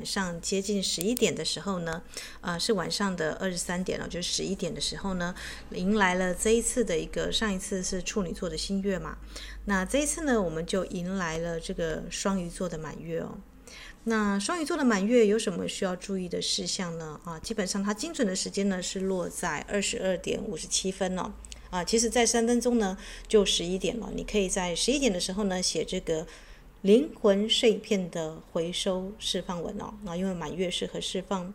晚上接近十一点的时候呢，啊、呃，是晚上的二十三点了，就十一点的时候呢，迎来了这一次的一个，上一次是处女座的新月嘛，那这一次呢，我们就迎来了这个双鱼座的满月哦。那双鱼座的满月有什么需要注意的事项呢？啊，基本上它精准的时间呢是落在二十二点五十七分哦。啊，其实，在三分钟呢，就十一点了。你可以在十一点的时候呢，写这个灵魂碎片的回收释放文哦。那因为满月适合释放。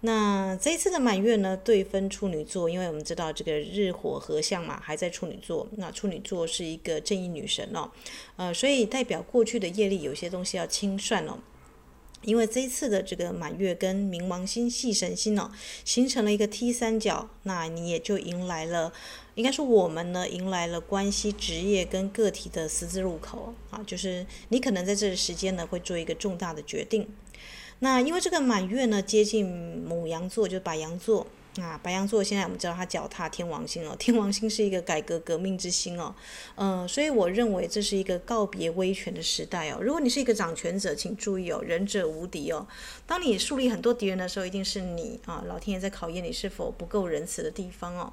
那这一次的满月呢，对分处女座，因为我们知道这个日火合相嘛，还在处女座。那处女座是一个正义女神哦，呃，所以代表过去的业力有些东西要清算哦。因为这一次的这个满月跟冥王星、系神星哦，形成了一个 T 三角，那你也就迎来了。应该说，我们呢迎来了关系、职业跟个体的十字路口啊，就是你可能在这个时间呢会做一个重大的决定。那因为这个满月呢接近母羊座，就是白羊座啊，白羊座现在我们知道它脚踏天王星哦，天王星是一个改革革命之星哦，嗯、呃，所以我认为这是一个告别威权的时代哦。如果你是一个掌权者，请注意哦，仁者无敌哦。当你树立很多敌人的时候，一定是你啊，老天爷在考验你是否不够仁慈的地方哦。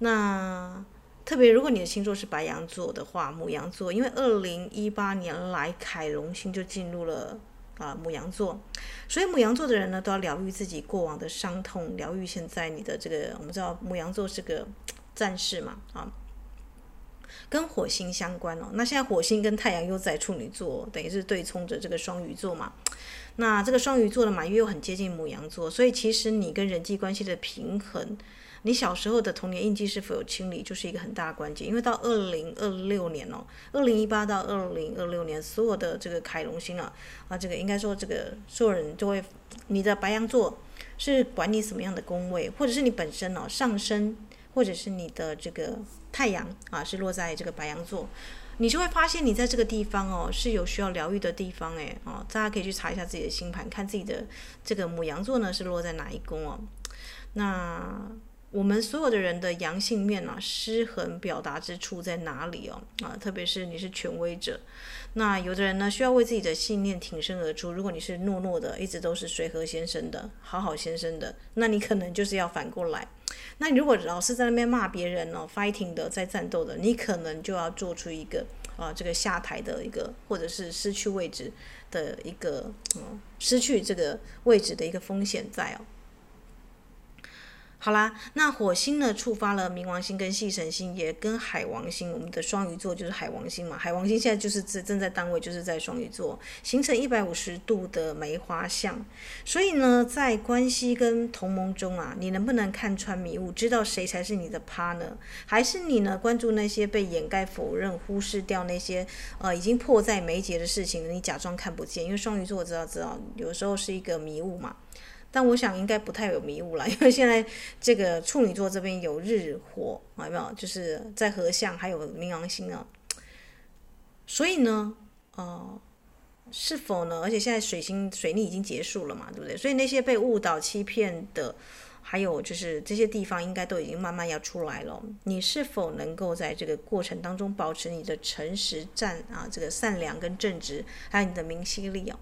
那特别，如果你的星座是白羊座的话，母羊座，因为二零一八年来凯龙星就进入了啊母羊座，所以母羊座的人呢都要疗愈自己过往的伤痛，疗愈现在你的这个，我们知道母羊座是个战士嘛啊，跟火星相关哦。那现在火星跟太阳又在处女座，等于是对冲着这个双鱼座嘛。那这个双鱼座的满月又很接近母羊座，所以其实你跟人际关系的平衡。你小时候的童年印记是否有清理，就是一个很大的关键。因为到二零二六年哦，二零一八到二零二六年，所有的这个凯龙星啊，啊，这个应该说这个所有人就会，你的白羊座是管你什么样的宫位，或者是你本身哦上升，或者是你的这个太阳啊是落在这个白羊座，你就会发现你在这个地方哦是有需要疗愈的地方诶哦，大家可以去查一下自己的星盘，看自己的这个母羊座呢是落在哪一宫哦，那。我们所有的人的阳性面啊，失衡表达之处在哪里哦？啊，特别是你是权威者，那有的人呢需要为自己的信念挺身而出。如果你是懦弱的，一直都是随和先生的，好好先生的，那你可能就是要反过来。那如果老是在那边骂别人哦，fighting 的在战斗的，你可能就要做出一个啊这个下台的一个，或者是失去位置的一个，嗯，失去这个位置的一个风险在哦。好啦，那火星呢触发了冥王星跟系神星，也跟海王星，我们的双鱼座就是海王星嘛。海王星现在就是正正在单位，就是在双鱼座，形成一百五十度的梅花相。所以呢，在关系跟同盟中啊，你能不能看穿迷雾，知道谁才是你的 partner？还是你呢关注那些被掩盖、否认、忽视掉那些呃已经迫在眉睫的事情，你假装看不见？因为双鱼座我知道知道，有时候是一个迷雾嘛。但我想应该不太有迷雾了，因为现在这个处女座这边有日火，有没有？就是在合相，还有冥王星啊。所以呢，呃，是否呢？而且现在水星水逆已经结束了嘛，对不对？所以那些被误导、欺骗的，还有就是这些地方，应该都已经慢慢要出来了。你是否能够在这个过程当中保持你的诚实、善啊，这个善良跟正直，还有你的明晰力啊？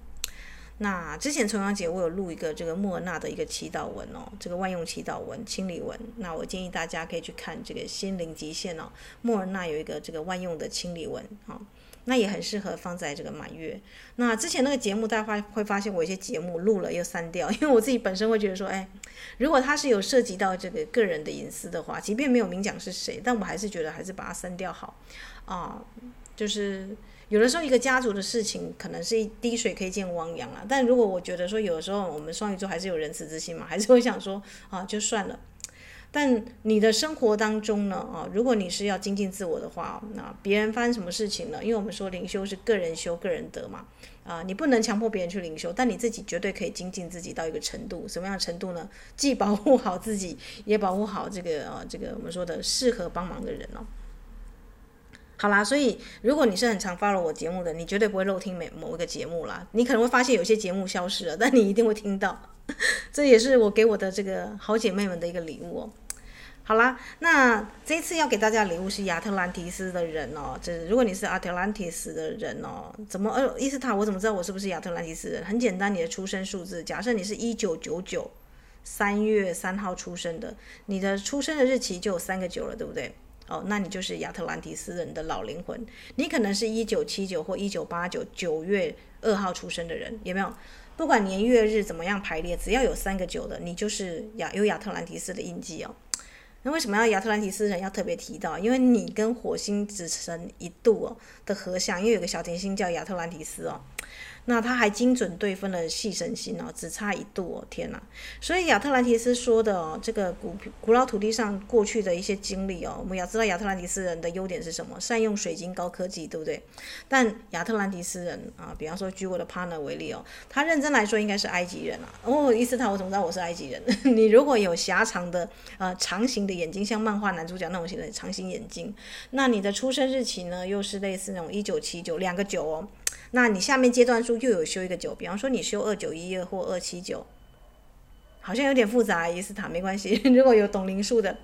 那之前重阳节我有录一个这个莫尔纳的一个祈祷文哦，这个万用祈祷文、清理文。那我建议大家可以去看这个心灵极限哦，莫尔纳有一个这个万用的清理文啊、那也很适合放在这个满月。那之前那个节目大家会发现我一些节目录了又删掉，因为我自己本身会觉得说，哎，如果它是有涉及到这个个人的隐私的话，即便没有明讲是谁，但我还是觉得还是把它删掉好啊，就是。有的时候，一个家族的事情可能是一滴水可以见汪洋啊。但如果我觉得说，有的时候我们双鱼座还是有仁慈之心嘛，还是会想说啊，就算了。但你的生活当中呢，啊，如果你是要精进自我的话，那别人发生什么事情呢？因为我们说灵修是个人修个人得嘛，啊，你不能强迫别人去灵修，但你自己绝对可以精进自己到一个程度。什么样的程度呢？既保护好自己，也保护好这个啊，这个我们说的适合帮忙的人哦。好啦，所以如果你是很常 follow 我节目的，你绝对不会漏听每某一个节目啦。你可能会发现有些节目消失了，但你一定会听到。这也是我给我的这个好姐妹们的一个礼物哦。好啦，那这次要给大家的礼物是亚特兰提斯的人哦。就是如果你是亚特兰提斯的人哦，怎么呃伊斯塔？我怎么知道我是不是亚特兰提斯人？很简单，你的出生数字。假设你是一九九九三月三号出生的，你的出生的日期就有三个九了，对不对？哦，那你就是亚特兰提斯人的老灵魂。你可能是一九七九或一九八九九月二号出生的人，有没有？不管年月日怎么样排列，只要有三个九的，你就是亚有亚特兰提斯的印记哦。那为什么要亚特兰提斯人要特别提到？因为你跟火星只成一度哦的合相，因为有个小行星叫亚特兰提斯哦。那他还精准对分了细神星哦，只差一度哦，天哪！所以亚特兰提斯说的哦，这个古古老土地上过去的一些经历哦，我们要知道亚特兰提斯人的优点是什么？善用水晶、高科技，对不对？但亚特兰提斯人啊，比方说举我的 partner 为例哦，他认真来说应该是埃及人啊。哦，伊斯塔，我怎么知道我是埃及人？你如果有狭长的呃长形的眼睛，像漫画男主角那种型的长形眼睛，那你的出生日期呢，又是类似那种一九七九两个九哦。那你下面阶段数又有修一个九，比方说你修二九一二或二七九，好像有点复杂，伊斯塔没关系。如果有懂灵数的，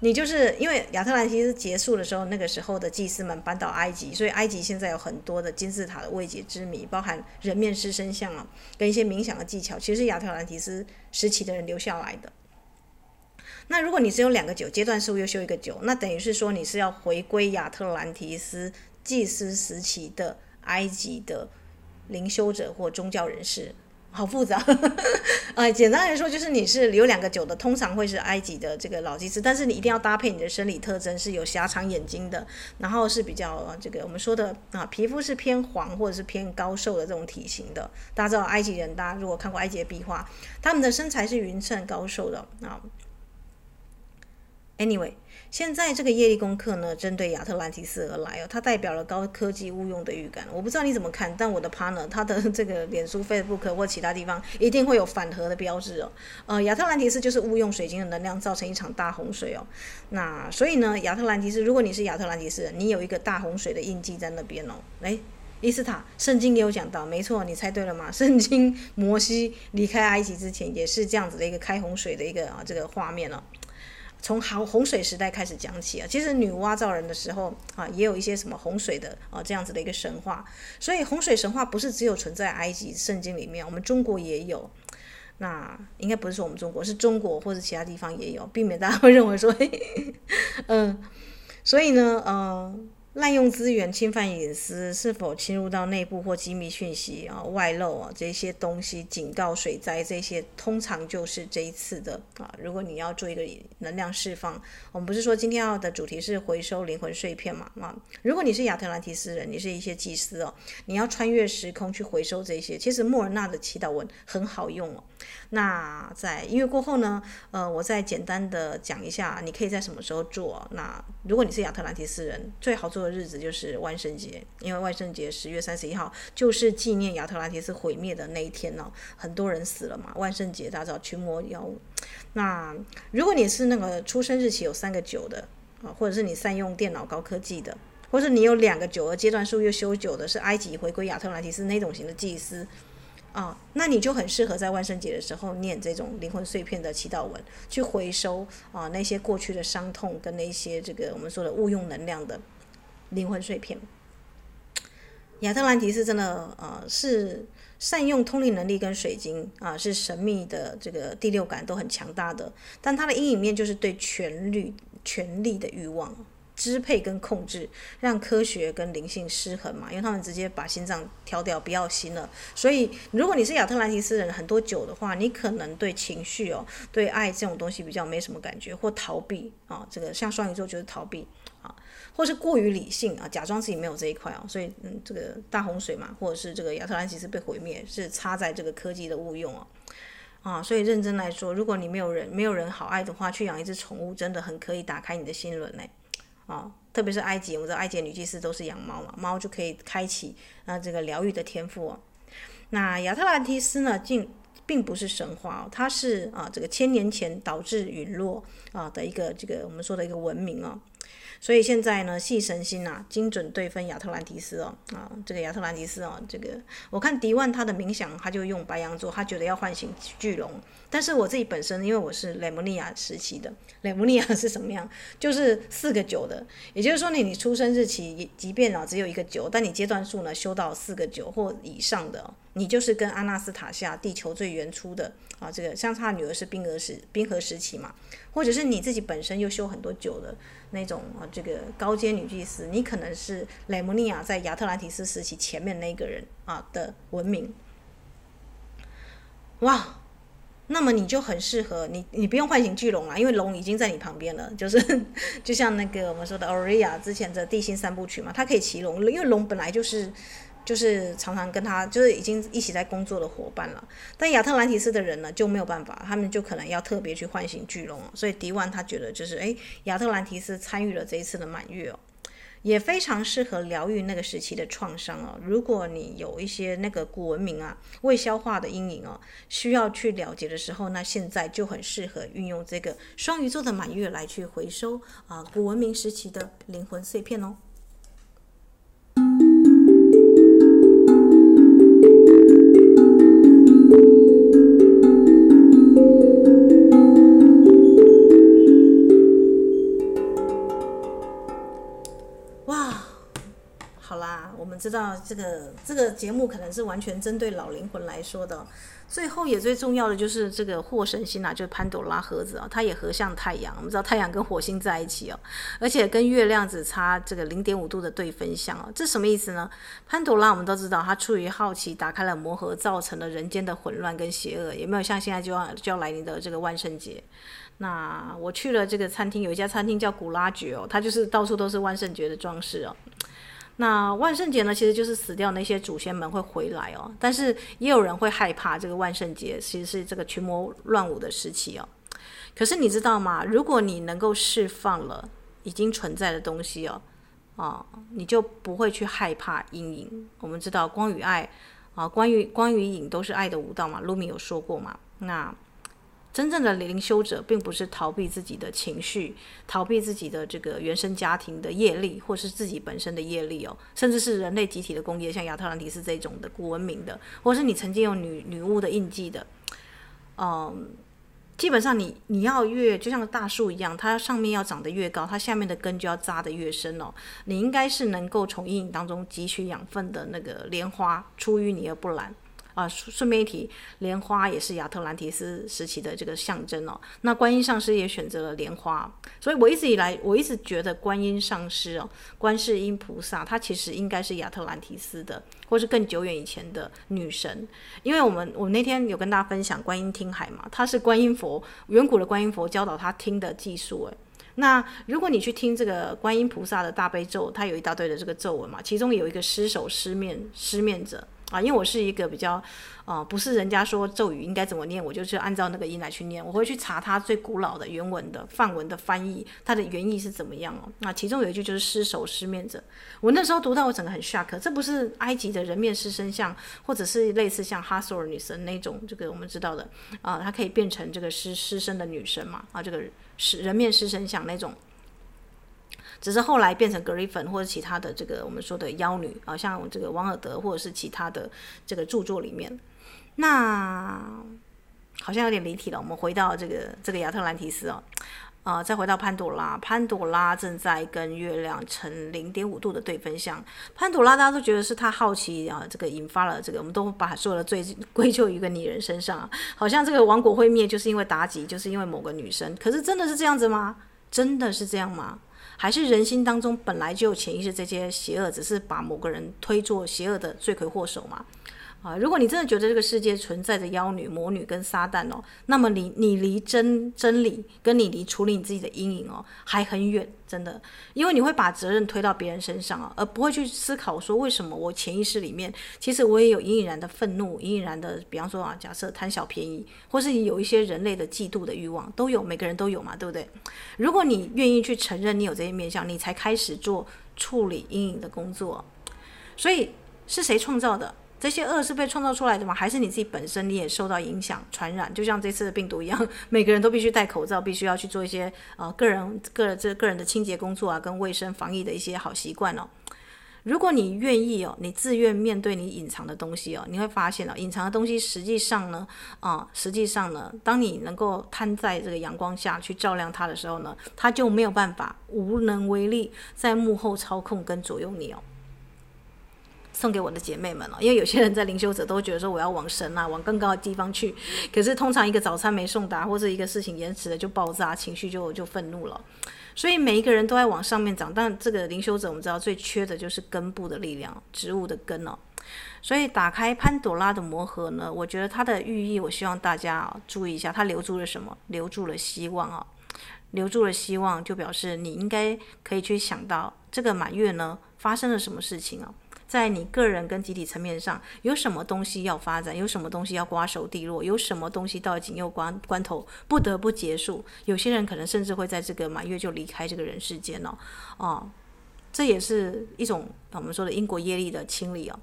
你就是因为亚特兰提斯结束的时候，那个时候的祭司们搬到埃及，所以埃及现在有很多的金字塔的未解之谜，包含人面狮身像啊，跟一些冥想的技巧，其实亚特兰提斯时期的人留下来的。那如果你只有两个九，阶段数又修一个九，那等于是说你是要回归亚特兰提斯祭司时期的。埃及的灵修者或宗教人士，好复杂。呃，简单来说，就是你是有两个九的，通常会是埃及的这个老祭司，但是你一定要搭配你的生理特征，是有狭长眼睛的，然后是比较这个我们说的啊，皮肤是偏黄或者是偏高瘦的这种体型的。大家知道埃及人，大家如果看过埃及的壁画，他们的身材是匀称高瘦的啊。Anyway。现在这个业力功课呢，针对亚特兰提斯而来哦，它代表了高科技误用的预感。我不知道你怎么看，但我的 partner 他的这个脸书、Facebook 或其他地方一定会有反核的标志哦。呃，亚特兰提斯就是误用水晶的能量，造成一场大洪水哦。那所以呢，亚特兰提斯，如果你是亚特兰提斯，你有一个大洪水的印记在那边哦。诶，伊斯塔，圣经也有讲到，没错，你猜对了吗？圣经摩西离开埃及之前，也是这样子的一个开洪水的一个啊这个画面哦。从洪洪水时代开始讲起啊，其实女娲造人的时候啊，也有一些什么洪水的啊这样子的一个神话。所以洪水神话不是只有存在埃及圣经里面，我们中国也有。那应该不是说我们中国，是中国或者其他地方也有，避免大家会认为说，嘿嘿嗯，所以呢，嗯。滥用资源、侵犯隐私，是否侵入到内部或机密讯息啊、外漏啊这些东西，警告水灾这些，通常就是这一次的啊。如果你要做一个能量释放，我们不是说今天要的主题是回收灵魂碎片嘛？啊，如果你是亚特兰提斯人，你是一些祭司哦，你要穿越时空去回收这些。其实莫尔纳的祈祷文很好用哦。那在音乐过后呢，呃，我再简单的讲一下，你可以在什么时候做。那如果你是亚特兰提斯人，最好做的日子就是万圣节，因为万圣节十月三十一号就是纪念亚特兰提斯毁灭的那一天呢，很多人死了嘛。万圣节大家知道群魔妖物。那如果你是那个出生日期有三个九的啊，或者是你善用电脑高科技的，或者你有两个九，而阶段数又修九的，是埃及回归亚特兰提斯那种型的祭司。啊、那你就很适合在万圣节的时候念这种灵魂碎片的祈祷文，去回收啊那些过去的伤痛跟那些这个我们说的误用能量的灵魂碎片。亚特兰提斯真的呃是善用通灵能力跟水晶啊，是神秘的这个第六感都很强大的，但它的阴影面就是对权力权力的欲望。支配跟控制，让科学跟灵性失衡嘛，因为他们直接把心脏挑掉，不要心了。所以，如果你是亚特兰提斯人很多久的话，你可能对情绪哦，对爱这种东西比较没什么感觉，或逃避啊、这个像双鱼座就是逃避啊，或是过于理性啊，假装自己没有这一块哦。所以，嗯，这个大洪水嘛，或者是这个亚特兰提斯被毁灭，是插在这个科技的误用哦。啊，所以认真来说，如果你没有人没有人好爱的话，去养一只宠物真的很可以打开你的心轮呢。啊，特别是埃及，我们知道埃及女祭司都是养猫嘛，猫就可以开启啊这个疗愈的天赋哦。那亚特兰蒂斯呢，竟并不是神话哦，它是啊这个千年前导致陨落啊的一个这个我们说的一个文明哦。所以现在呢，系神星啊，精准对分亚特兰蒂斯哦，啊，这个亚特兰蒂斯哦，这个我看迪万他的冥想，他就用白羊座，他觉得要唤醒巨龙。但是我自己本身，因为我是雷姆尼亚时期的，雷姆尼亚是什么样？就是四个九的，也就是说你你出生日期，即便啊只有一个九，但你阶段数呢修到四个九或以上的，你就是跟阿纳斯塔夏地球最原初的啊，这个相差女儿是冰河时冰河时期嘛，或者是你自己本身又修很多久的。那种啊，这个高阶女祭司，你可能是雷姆尼亚在亚特兰提斯时期前面那个人啊的文明，哇，那么你就很适合你，你不用唤醒巨龙了，因为龙已经在你旁边了，就是就像那个我们说的奥瑞亚之前的地心三部曲嘛，它可以骑龙，因为龙本来就是。就是常常跟他就是已经一起在工作的伙伴了，但亚特兰提斯的人呢就没有办法，他们就可能要特别去唤醒巨龙，所以迪万他觉得就是诶，亚特兰提斯参与了这一次的满月哦，也非常适合疗愈那个时期的创伤哦。如果你有一些那个古文明啊未消化的阴影哦，需要去了结的时候，那现在就很适合运用这个双鱼座的满月来去回收啊古文明时期的灵魂碎片哦。知道这个这个节目可能是完全针对老灵魂来说的，最后也最重要的就是这个祸神星啊，就是潘朵拉盒子啊，它也合向太阳。我们知道太阳跟火星在一起哦，而且跟月亮只差这个零点五度的对分相哦，这什么意思呢？潘朵拉我们都知道，它出于好奇打开了魔盒，造成了人间的混乱跟邪恶。有没有像现在就要就要来临的这个万圣节？那我去了这个餐厅，有一家餐厅叫古拉爵哦，它就是到处都是万圣节的装饰哦。那万圣节呢，其实就是死掉那些祖先们会回来哦，但是也有人会害怕这个万圣节，其实是这个群魔乱舞的时期哦。可是你知道吗？如果你能够释放了已经存在的东西哦，哦，你就不会去害怕阴影。我们知道光与爱啊，关于光与影都是爱的舞蹈嘛，露米有说过嘛，那。真正的灵修者，并不是逃避自己的情绪，逃避自己的这个原生家庭的业力，或是自己本身的业力哦，甚至是人类集体的工业，像亚特兰蒂斯这种的古文明的，或是你曾经有女女巫的印记的，嗯，基本上你你要越就像大树一样，它上面要长得越高，它下面的根就要扎得越深哦。你应该是能够从阴影当中汲取养分的那个莲花，出淤泥而不染。啊，顺便一提，莲花也是亚特兰提斯时期的这个象征哦。那观音上师也选择了莲花，所以我一直以来，我一直觉得观音上师哦，观世音菩萨，她其实应该是亚特兰提斯的，或是更久远以前的女神。因为我们我那天有跟大家分享观音听海嘛，她是观音佛，远古的观音佛教导她听的技术诶。那如果你去听这个观音菩萨的大悲咒，它有一大堆的这个咒文嘛，其中有一个失手失面失面者。啊，因为我是一个比较，呃，不是人家说咒语应该怎么念，我就去按照那个音来去念。我会去查它最古老的原文的范文的翻译，它的原意是怎么样哦。那其中有一句就是“失手失面者”，我那时候读到我整个很 shock，这不是埃及的人面狮身像，或者是类似像哈索尔女神那种，这个我们知道的啊，它可以变成这个狮狮身的女神嘛？啊，这个是人面狮身像那种。只是后来变成格里芬或者其他的这个我们说的妖女啊，像这个王尔德或者是其他的这个著作里面，那好像有点离题了。我们回到这个这个亚特兰提斯啊，啊，再回到潘朵拉，潘朵拉正在跟月亮成零点五度的对分相。潘朵拉大家都觉得是他好奇啊，这个引发了这个，我们都把所有的罪 归咎于一个女人身上，好像这个王国会灭就是因为妲己，就是因为某个女生。可是真的是这样子吗？真的是这样吗？还是人心当中本来就潜意识，这些邪恶只是把某个人推作邪恶的罪魁祸首嘛？啊，如果你真的觉得这个世界存在着妖女、魔女跟撒旦哦，那么你你离真真理跟你离处理你自己的阴影哦还很远，真的，因为你会把责任推到别人身上啊，而不会去思考说为什么我潜意识里面其实我也有隐隐然的愤怒、隐隐然的，比方说啊，假设贪小便宜，或是有一些人类的嫉妒的欲望，都有，每个人都有嘛，对不对？如果你愿意去承认你有这些面向，你才开始做处理阴影的工作。所以是谁创造的？这些恶是被创造出来的吗？还是你自己本身你也受到影响传染？就像这次的病毒一样，每个人都必须戴口罩，必须要去做一些呃个人个人这个个人的清洁工作啊，跟卫生防疫的一些好习惯哦。如果你愿意哦，你自愿面对你隐藏的东西哦，你会发现哦，隐藏的东西实际上呢，啊，实际上呢，当你能够摊在这个阳光下去照亮它的时候呢，它就没有办法无能为力在幕后操控跟左右你哦。送给我的姐妹们了，因为有些人在灵修者都觉得说我要往神啊，往更高的地方去，可是通常一个早餐没送达或者一个事情延迟了就爆炸，情绪就就愤怒了。所以每一个人都在往上面长，但这个灵修者我们知道最缺的就是根部的力量，植物的根哦。所以打开潘朵拉的魔盒呢，我觉得它的寓意，我希望大家啊注意一下，它留住了什么？留住了希望啊，留住了希望，就表示你应该可以去想到这个满月呢发生了什么事情啊。在你个人跟集体层面上，有什么东西要发展？有什么东西要瓜熟蒂落？有什么东西到紧要关关头不得不结束？有些人可能甚至会在这个满月就离开这个人世间了。哦，这也是一种我们说的因果业力的清理哦。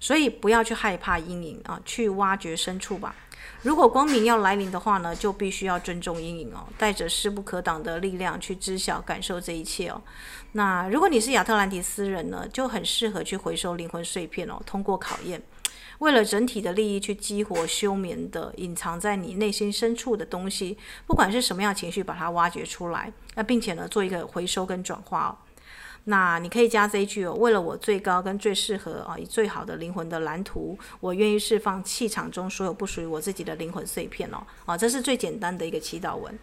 所以不要去害怕阴影啊，去挖掘深处吧。如果光明要来临的话呢，就必须要尊重阴影哦，带着势不可挡的力量去知晓、感受这一切哦。那如果你是亚特兰提斯人呢，就很适合去回收灵魂碎片哦，通过考验，为了整体的利益去激活休眠的隐藏在你内心深处的东西，不管是什么样情绪，把它挖掘出来，那并且呢，做一个回收跟转化哦。那你可以加这一句哦，为了我最高跟最适合啊，以最好的灵魂的蓝图，我愿意释放气场中所有不属于我自己的灵魂碎片哦。啊，这是最简单的一个祈祷文。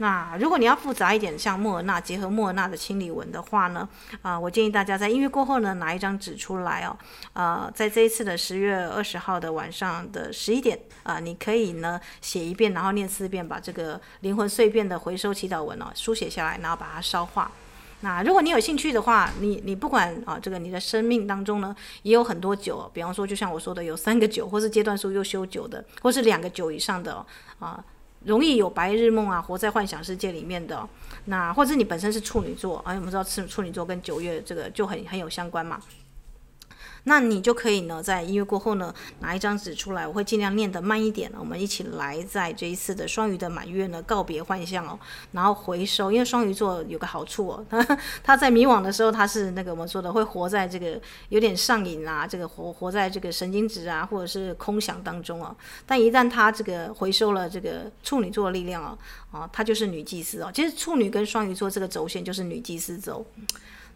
那如果你要复杂一点，像莫尔纳结合莫尔纳的清理文的话呢，啊，我建议大家在音乐过后呢，拿一张纸出来哦，呃，在这一次的十月二十号的晚上的十一点啊，你可以呢写一遍，然后念四遍，把这个灵魂碎片的回收祈祷文哦书写下来，然后把它烧化。那如果你有兴趣的话，你你不管啊，这个你的生命当中呢，也有很多九，比方说就像我说的，有三个九，或是阶段数又修九的，或是两个九以上的啊，容易有白日梦啊，活在幻想世界里面的，那或者你本身是处女座哎，我们知道处处女座跟九月这个就很很有相关嘛。那你就可以呢，在音乐过后呢，拿一张纸出来，我会尽量念得慢一点。我们一起来在这一次的双鱼的满月呢，告别幻象哦，然后回收。因为双鱼座有个好处哦，他 他在迷惘的时候，他是那个我们说的会活在这个有点上瘾啊，这个活活在这个神经质啊，或者是空想当中哦。但一旦他这个回收了这个处女座的力量哦，啊，他就是女祭司哦。其实处女跟双鱼座这个轴线就是女祭司轴。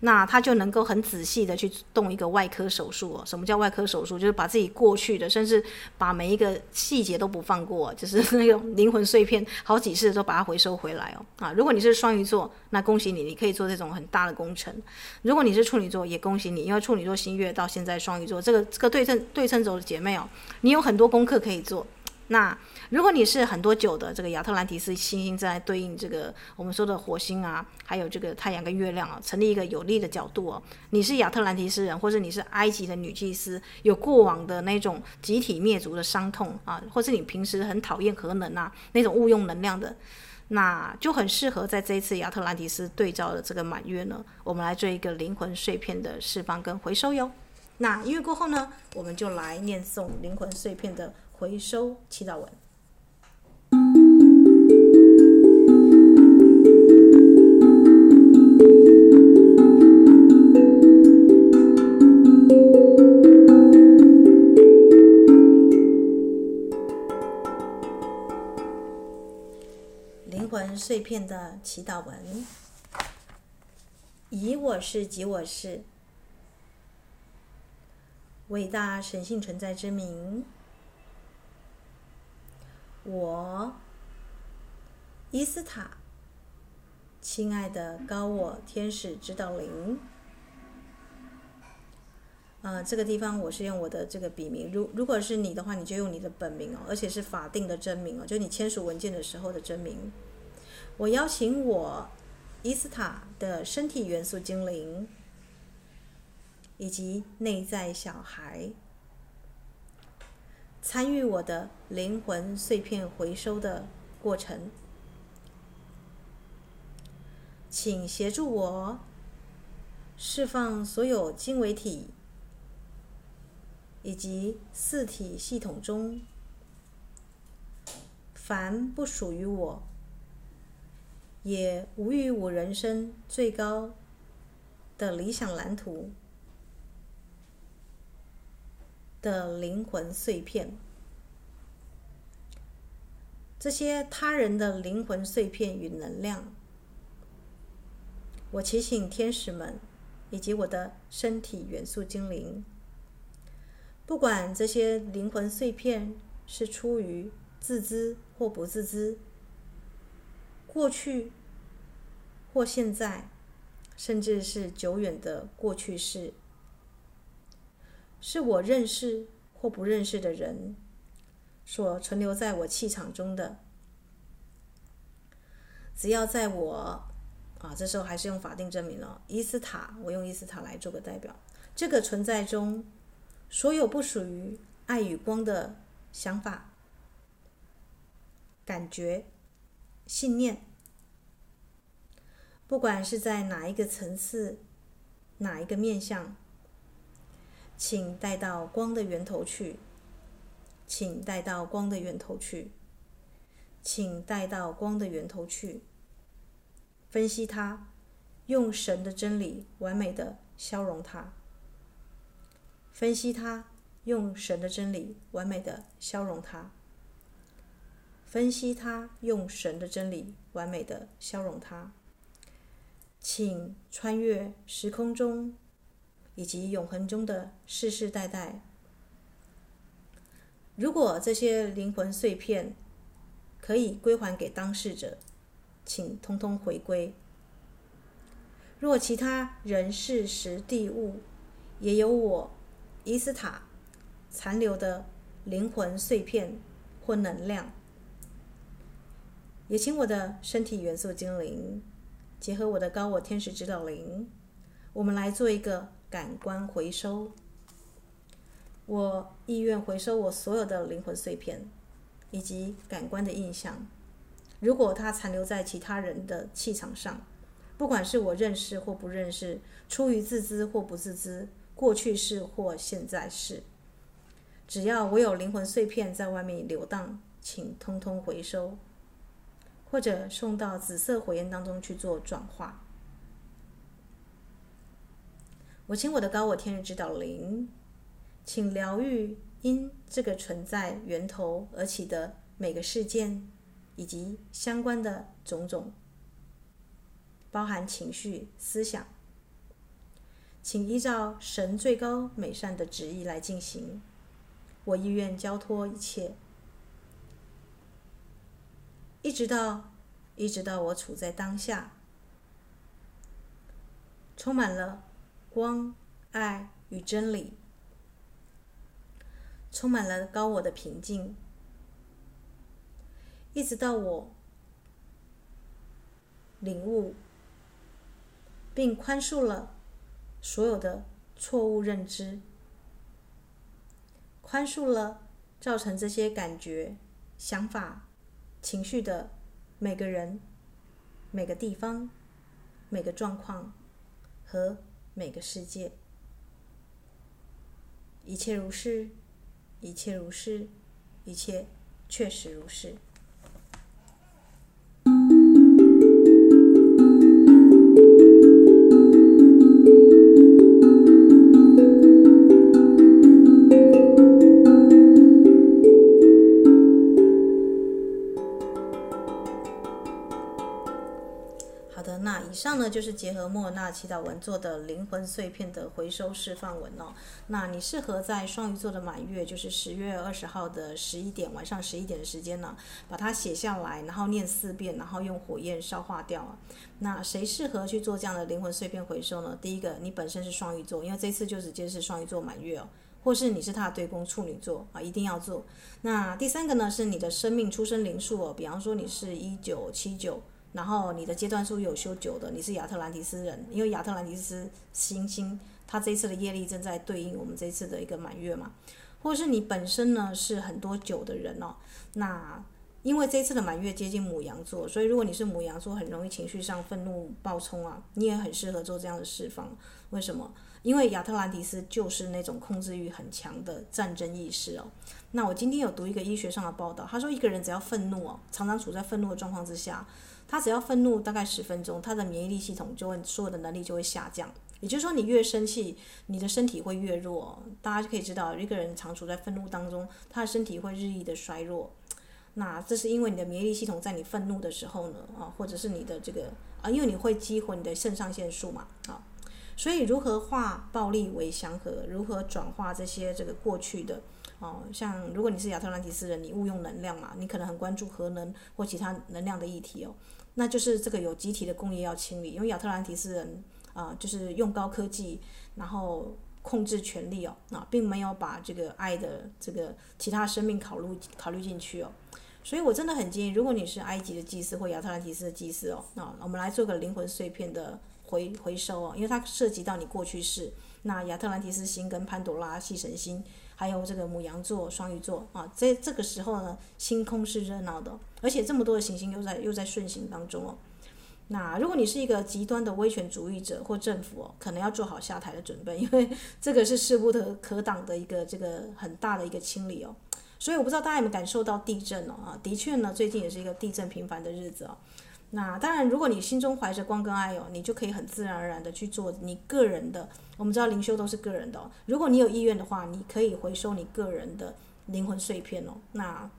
那他就能够很仔细的去动一个外科手术哦。什么叫外科手术？就是把自己过去的，甚至把每一个细节都不放过，就是那种灵魂碎片，好几次都把它回收回来哦。啊，如果你是双鱼座，那恭喜你，你可以做这种很大的工程。如果你是处女座，也恭喜你，因为处女座新月到现在双鱼座这个这个对称对称轴的姐妹哦，你有很多功课可以做。那如果你是很多久的这个亚特兰提斯星星在对应这个我们说的火星啊，还有这个太阳跟月亮啊，成立一个有利的角度哦。你是亚特兰提斯人，或者你是埃及的女祭司，有过往的那种集体灭族的伤痛啊，或是你平时很讨厌核能啊那种误用能量的，那就很适合在这一次亚特兰提斯对照的这个满月呢，我们来做一个灵魂碎片的释放跟回收哟。那音乐过后呢，我们就来念诵灵魂碎片的。回收祈祷文。碎片的祈祷文，以我是及我是，伟大神性存在之名。我，伊斯塔，亲爱的高我天使指导灵，呃，这个地方我是用我的这个笔名，如如果是你的话，你就用你的本名哦，而且是法定的真名哦，就你签署文件的时候的真名。我邀请我伊斯塔的身体元素精灵，以及内在小孩。参与我的灵魂碎片回收的过程，请协助我释放所有经纬体以及四体系统中，凡不属于我，也无与我人生最高的理想蓝图的灵魂碎片，这些他人的灵魂碎片与能量，我祈请天使们以及我的身体元素精灵。不管这些灵魂碎片是出于自知或不自知，过去或现在，甚至是久远的过去式，是我认识或不认识的人所存留在我气场中的，只要在我啊，这时候还是用法定证明了伊斯塔，我用伊斯塔来做个代表，这个存在中。所有不属于爱与光的想法、感觉、信念，不管是在哪一个层次、哪一个面向，请带到光的源头去，请带到光的源头去，请带到光的源头去，分析它，用神的真理完美的消融它。分析它，用神的真理完美的消融它。分析它，用神的真理完美的消融它。请穿越时空中以及永恒中的世世代代。如果这些灵魂碎片可以归还给当事者，请通通回归。若其他人事时地物也有我。伊斯塔残留的灵魂碎片或能量，也请我的身体元素精灵结合我的高我天使指导灵，我们来做一个感官回收。我意愿回收我所有的灵魂碎片以及感官的印象。如果它残留在其他人的气场上，不管是我认识或不认识，出于自知或不自知。过去式或现在式，只要我有灵魂碎片在外面游荡，请通通回收，或者送到紫色火焰当中去做转化。我请我的高我天日指导灵，请疗愈因这个存在源头而起的每个事件以及相关的种种，包含情绪、思想。请依照神最高美善的旨意来进行。我意愿交托一切，一直到，一直到我处在当下，充满了光、爱与真理，充满了高我的平静，一直到我领悟并宽恕了。所有的错误认知，宽恕了造成这些感觉、想法、情绪的每个人、每个地方、每个状况和每个世界。一切如是，一切如是，一切确实如是。呢，就是结合莫那祈祷文做的灵魂碎片的回收释放文哦。那你适合在双鱼座的满月，就是十月二十号的十一点，晚上十一点的时间呢，把它写下来，然后念四遍，然后用火焰烧化掉啊。那谁适合去做这样的灵魂碎片回收呢？第一个，你本身是双鱼座，因为这次就直接是双鱼座满月哦，或是你是他的对宫处女座啊，一定要做。那第三个呢，是你的生命出生灵数哦，比方说你是一九七九。然后你的阶段数有修九的，你是亚特兰提斯人，因为亚特兰提斯星星，它这一次的业力正在对应我们这一次的一个满月嘛，或者是你本身呢是很多九的人哦，那因为这次的满月接近母羊座，所以如果你是母羊座，很容易情绪上愤怒暴冲啊，你也很适合做这样的释放。为什么？因为亚特兰提斯就是那种控制欲很强的战争意识哦。那我今天有读一个医学上的报道，他说一个人只要愤怒哦，常常处在愤怒的状况之下，他只要愤怒大概十分钟，他的免疫力系统就会所有的能力就会下降。也就是说，你越生气，你的身体会越弱。大家就可以知道，一个人常处在愤怒当中，他的身体会日益的衰弱。那这是因为你的免疫力系统在你愤怒的时候呢，啊，或者是你的这个啊，因为你会激活你的肾上腺素嘛，啊，所以如何化暴力为祥和，如何转化这些这个过去的，哦，像如果你是亚特兰提斯人，你误用能量嘛，你可能很关注核能或其他能量的议题哦，那就是这个有机体的工业要清理，因为亚特兰提斯人啊，就是用高科技，然后控制权力哦，啊，并没有把这个爱的这个其他生命考虑考虑进去哦。所以，我真的很建议，如果你是埃及的祭司或亚特兰提斯的祭司哦，那我们来做个灵魂碎片的回回收哦，因为它涉及到你过去式。那亚特兰提斯星跟潘朵拉系神星，还有这个母羊座、双鱼座啊，在这个时候呢，星空是热闹的，而且这么多的行星又在又在顺行当中哦。那如果你是一个极端的威权主义者或政府哦，可能要做好下台的准备，因为这个是势不得可挡的一个这个很大的一个清理哦。所以我不知道大家有没有感受到地震哦啊，的确呢，最近也是一个地震频繁的日子哦。那当然，如果你心中怀着光跟爱哦，你就可以很自然而然的去做你个人的。我们知道灵修都是个人的哦，如果你有意愿的话，你可以回收你个人的灵魂碎片哦。那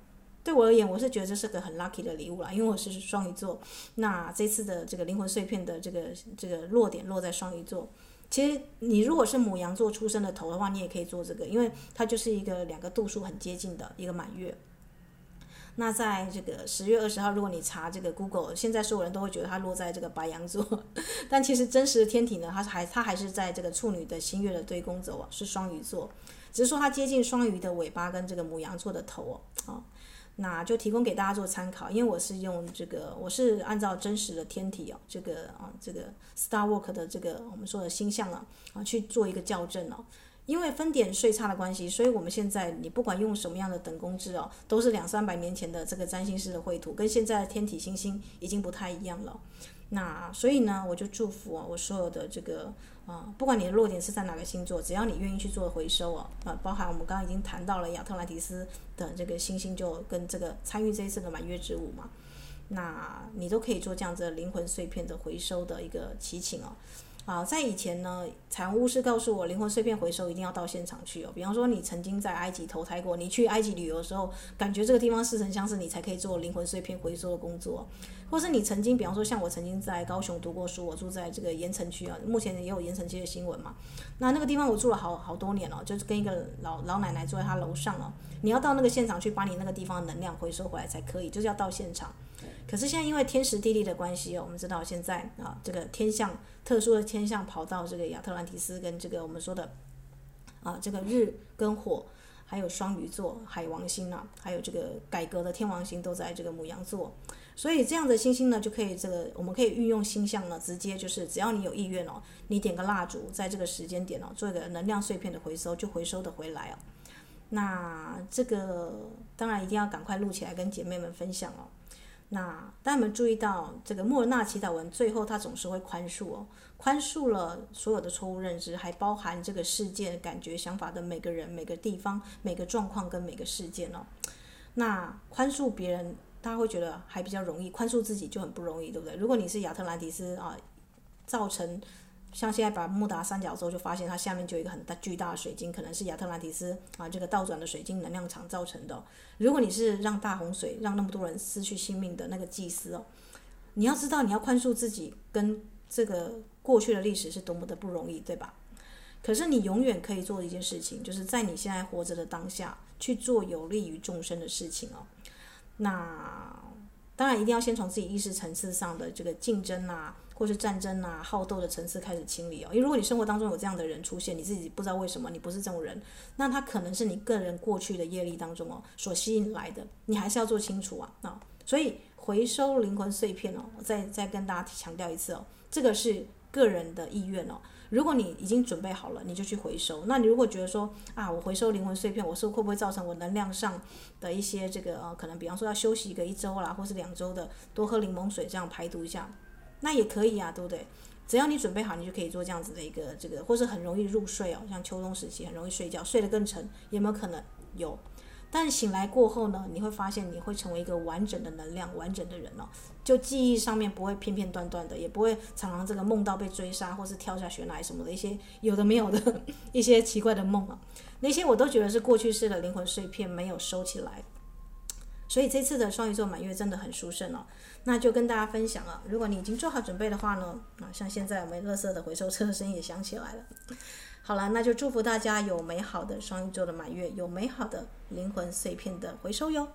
对我而言，我是觉得这是个很 lucky 的礼物啦，因为我是双鱼座。那这次的这个灵魂碎片的这个这个落点落在双鱼座。其实你如果是母羊座出生的头的话，你也可以做这个，因为它就是一个两个度数很接近的一个满月。那在这个十月二十号，如果你查这个 Google，现在所有人都会觉得它落在这个白羊座，但其实真实的天体呢，它还它还是在这个处女的新月的对宫走啊，是双鱼座，只是说它接近双鱼的尾巴跟这个母羊座的头哦，啊。那就提供给大家做参考，因为我是用这个，我是按照真实的天体哦，这个啊，这个 Star Walk 的这个我们说的星象啊，啊去做一个校正哦。因为分点岁差的关系，所以我们现在你不管用什么样的等宫制哦，都是两三百年前的这个占星师的绘图，跟现在的天体星星已经不太一样了。那所以呢，我就祝福啊，我所有的这个啊，不管你的落点是在哪个星座，只要你愿意去做回收啊，啊，包含我们刚刚已经谈到了亚特兰提斯的这个星星，就跟这个参与这一次的满月之舞嘛，那你都可以做这样子的灵魂碎片的回收的一个祈请哦。啊，在以前呢，财务是告诉我，灵魂碎片回收一定要到现场去哦。比方说，你曾经在埃及投胎过，你去埃及旅游的时候，感觉这个地方似曾相识，你才可以做灵魂碎片回收的工作。或是你曾经，比方说像我曾经在高雄读过书，我住在这个盐城区啊，目前也有盐城区的新闻嘛。那那个地方我住了好好多年了，就是跟一个老老奶奶住在她楼上哦。你要到那个现场去，把你那个地方的能量回收回来才可以，就是要到现场。可是现在因为天时地利的关系哦，我们知道现在啊，这个天象特殊的天象跑到这个亚特兰提斯跟这个我们说的啊，这个日跟火，还有双鱼座海王星啊，还有这个改革的天王星都在这个牡羊座，所以这样的星星呢，就可以这个我们可以运用星象呢，直接就是只要你有意愿哦，你点个蜡烛，在这个时间点哦，做一个能量碎片的回收，就回收的回来哦。那这个当然一定要赶快录起来跟姐妹们分享哦。那大家有注意到，这个莫尔纳祈祷文最后他总是会宽恕哦，宽恕了所有的错误认知，还包含这个世界感觉、想法的每个人、每个地方、每个状况跟每个事件哦。那宽恕别人，大家会觉得还比较容易，宽恕自己就很不容易，对不对？如果你是亚特兰蒂斯啊，造成。像现在把穆达三角洲就发现它下面就有一个很大巨大的水晶，可能是亚特兰蒂斯啊这个倒转的水晶能量场造成的。如果你是让大洪水让那么多人失去性命的那个祭司哦，你要知道你要宽恕自己跟这个过去的历史是多么的不容易，对吧？可是你永远可以做的一件事情，就是在你现在活着的当下去做有利于众生的事情哦。那当然一定要先从自己意识层次上的这个竞争啊。或是战争啊、好斗的层次开始清理哦，因为如果你生活当中有这样的人出现，你自己不知道为什么你不是这种人，那他可能是你个人过去的业力当中哦所吸引来的，你还是要做清楚啊啊！所以回收灵魂碎片哦，我再再跟大家强调一次哦，这个是个人的意愿哦。如果你已经准备好了，你就去回收。那你如果觉得说啊，我回收灵魂碎片，我是会不会造成我能量上的一些这个呃，可能比方说要休息一个一周啦，或是两周的，多喝柠檬水这样排毒一下，那也可以啊，对不对？只要你准备好，你就可以做这样子的一个这个，或是很容易入睡哦，像秋冬时期很容易睡觉，睡得更沉，有没有可能？有。但醒来过后呢，你会发现你会成为一个完整的能量、完整的人哦。就记忆上面不会片片段段的，也不会常常这个梦到被追杀或是跳下悬崖什么的一些有的没有的 一些奇怪的梦啊。那些我都觉得是过去式的灵魂碎片没有收起来。所以这次的双鱼座满月真的很殊胜哦。那就跟大家分享了，如果你已经做好准备的话呢，啊，像现在我们乐色的回收车的声音也响起来了。好了那就祝福大家有美好的双鱼座的满月有美好的灵魂碎片的回收哟。